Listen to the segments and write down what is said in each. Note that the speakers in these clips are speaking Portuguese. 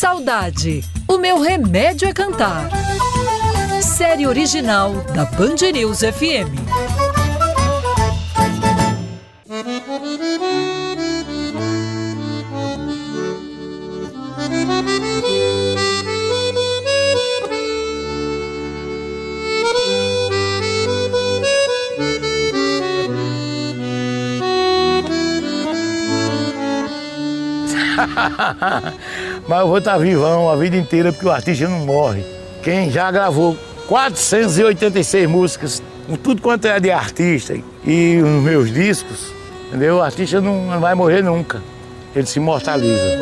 Saudade, o meu remédio é cantar. Série original da Band News FM. Mas eu vou estar vivão a vida inteira porque o artista não morre. Quem já gravou 486 músicas, com tudo quanto é de artista e os meus discos, entendeu? O artista não vai morrer nunca. Ele se imortaliza.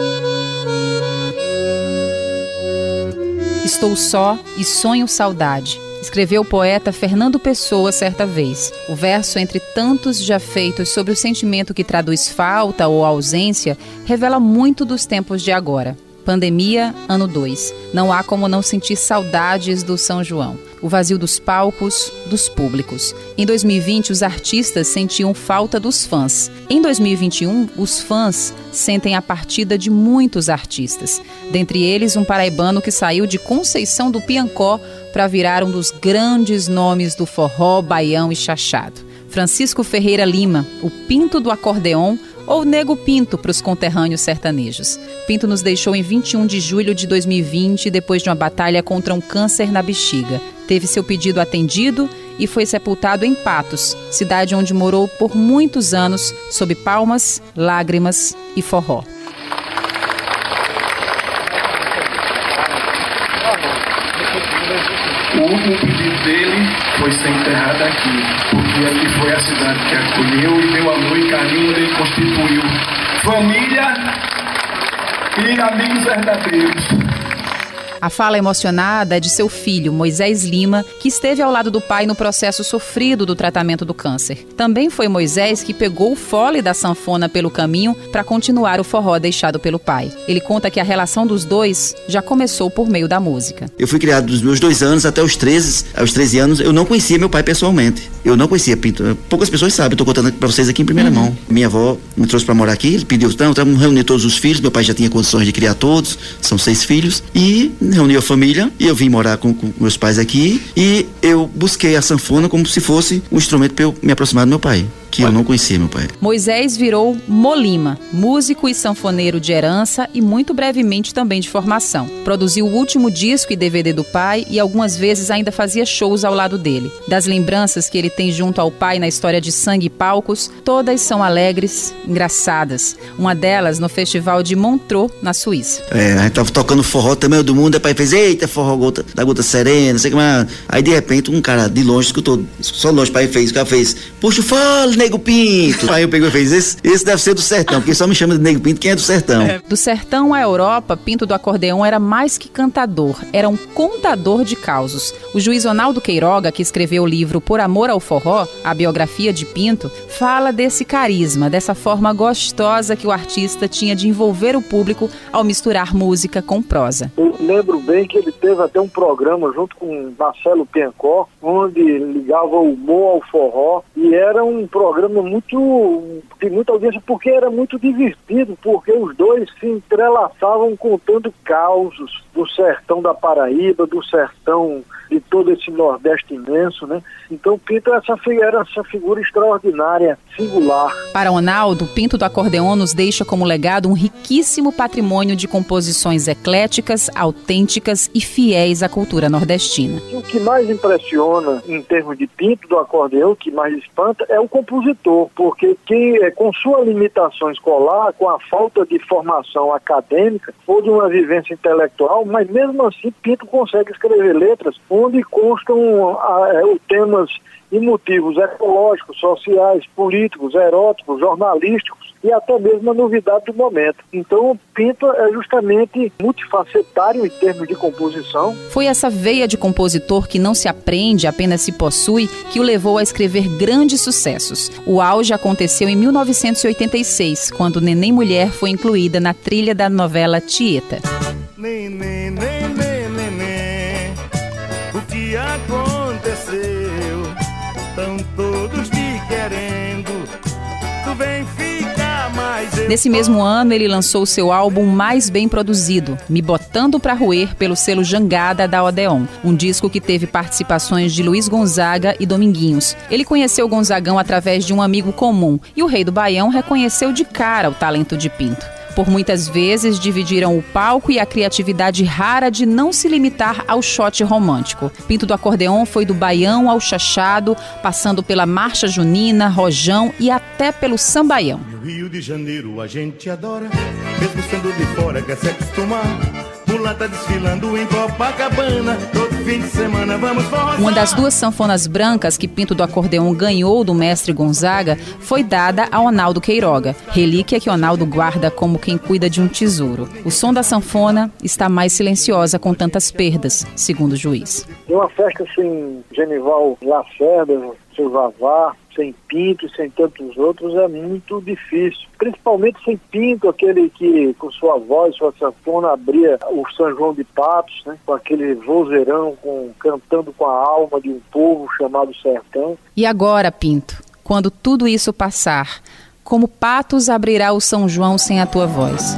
Estou só e sonho saudade escreveu o poeta Fernando Pessoa certa vez. O verso, entre tantos já feitos sobre o sentimento que traduz falta ou ausência, revela muito dos tempos de agora. Pandemia, ano 2. Não há como não sentir saudades do São João. O vazio dos palcos, dos públicos. Em 2020, os artistas sentiam falta dos fãs. Em 2021, os fãs sentem a partida de muitos artistas. Dentre eles, um paraibano que saiu de Conceição do Piancó para virar um dos grandes nomes do forró, baião e chachado. Francisco Ferreira Lima, o pinto do acordeon, ou Nego Pinto para os conterrâneos sertanejos. Pinto nos deixou em 21 de julho de 2020, depois de uma batalha contra um câncer na bexiga. Teve seu pedido atendido e foi sepultado em Patos, cidade onde morou por muitos anos, sob palmas, lágrimas e forró. O último pedido dele foi ser enterrado aqui, porque aqui foi a cidade que acolheu e deu amor e carinho, ele constituiu família e amigos verdadeiros. A fala emocionada é de seu filho, Moisés Lima, que esteve ao lado do pai no processo sofrido do tratamento do câncer. Também foi Moisés que pegou o fole da sanfona pelo caminho para continuar o forró deixado pelo pai. Ele conta que a relação dos dois já começou por meio da música. Eu fui criado dos meus dois anos até os 13, aos 13 anos, eu não conhecia meu pai pessoalmente. Eu não conhecia Pinto. Poucas pessoas sabem, tô contando para vocês aqui em primeira uhum. mão. Minha avó me trouxe para morar aqui, ele pediu, então, vamos reunir todos os filhos, meu pai já tinha condições de criar todos, são seis filhos, e reuniu a família e eu vim morar com, com, meus pais aqui e eu busquei a sanfona como se fosse um instrumento para eu me aproximar do meu pai que eu não conhecia meu pai. Moisés virou Molima, músico e sanfoneiro de herança e muito brevemente também de formação. Produziu o último disco e DVD do pai e algumas vezes ainda fazia shows ao lado dele. Das lembranças que ele tem junto ao pai na história de sangue e palcos, todas são alegres, engraçadas. Uma delas no festival de Montreux, na Suíça. É, a gente tava tocando forró também do mundo, o pai fez, eita, forró gota, da gota serena, sei que mais. Aí de repente um cara de longe escutou, só longe, o pai fez, o cara fez, puxa fole, Nego Pinto. Aí eu peguei e fez, esse, esse deve ser do sertão, porque só me chama de Nego Pinto, quem é do sertão? É. Do sertão à Europa, Pinto do acordeão era mais que cantador, era um contador de causos. O juiz Ronaldo Queiroga, que escreveu o livro Por Amor ao Forró, a biografia de Pinto, fala desse carisma, dessa forma gostosa que o artista tinha de envolver o público ao misturar música com prosa. Eu lembro bem que ele teve até um programa junto com Marcelo Piancó, onde ligava o humor ao forró, e era um programa programa muito de muita audiência porque era muito divertido, porque os dois se entrelaçavam contando causos do sertão da Paraíba, do sertão de todo esse Nordeste imenso, né? Então Pinto essa, era essa figura extraordinária, singular. Para Ronaldo, Pinto do Acordeon nos deixa como legado um riquíssimo patrimônio de composições ecléticas, autênticas e fiéis à cultura nordestina. O que mais impressiona em termos de Pinto do Acordeão, o que mais espanta, é o compositor, porque quem, é, com sua limitação escolar, com a falta de formação acadêmica ou de uma vivência intelectual, mas mesmo assim Pinto consegue escrever letras onde constam ah, é, temas e motivos ecológicos, sociais, políticos, eróticos, jornalísticos e até mesmo a novidade do momento. Então, Pinto é justamente multifacetário em termos de composição. Foi essa veia de compositor que não se aprende, apenas se possui, que o levou a escrever grandes sucessos. O auge aconteceu em 1986, quando Neném Mulher foi incluída na trilha da novela Tieta. Querendo. Tu vem ficar mais. Nesse mesmo ano, ele lançou seu álbum mais bem produzido, Me Botando Pra Roer, pelo selo Jangada da Odeon, um disco que teve participações de Luiz Gonzaga e Dominguinhos. Ele conheceu Gonzagão através de um amigo comum e o rei do Baião reconheceu de cara o talento de Pinto por muitas vezes dividiram o palco e a criatividade rara de não se limitar ao shot romântico. Pinto do Acordeon foi do baião ao chachado, passando pela marcha junina, rojão e até pelo sambaião. Rio de Janeiro a gente adora, mesmo sendo de fora quer se acostumar. Mulata desfilando em Copacabana, todo fim de semana vamos. Uma das duas sanfonas brancas que Pinto do Acordeão ganhou do mestre Gonzaga foi dada a Onaldo Queiroga, relíquia que Onaldo guarda como quem cuida de um tesouro. O som da sanfona está mais silenciosa com tantas perdas, segundo o juiz. Em uma festa sem Genival Lacerda, seu Vavá, sem Pinto e sem tantos outros é muito difícil. Principalmente sem Pinto, aquele que com sua voz, sua sanfona abria o São João de Patos, né, com aquele vozeirão, com, cantando com a alma de um povo chamado Sertão. E agora, Pinto, quando tudo isso passar, como Patos abrirá o São João sem a tua voz?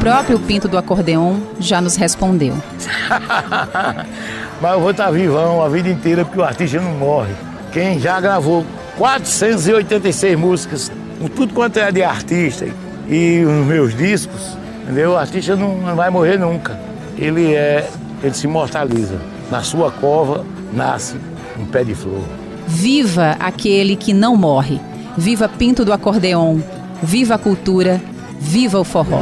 Próprio Pinto do Acordeon já nos respondeu. Mas eu vou estar vivão a vida inteira porque o artista não morre. Quem já gravou 486 músicas, com tudo quanto é de artista e os meus discos, entendeu? O artista não, não vai morrer nunca. Ele é, ele se imortaliza. Na sua cova nasce um pé de flor. Viva aquele que não morre. Viva Pinto do Acordeon. Viva a cultura. Viva o forró!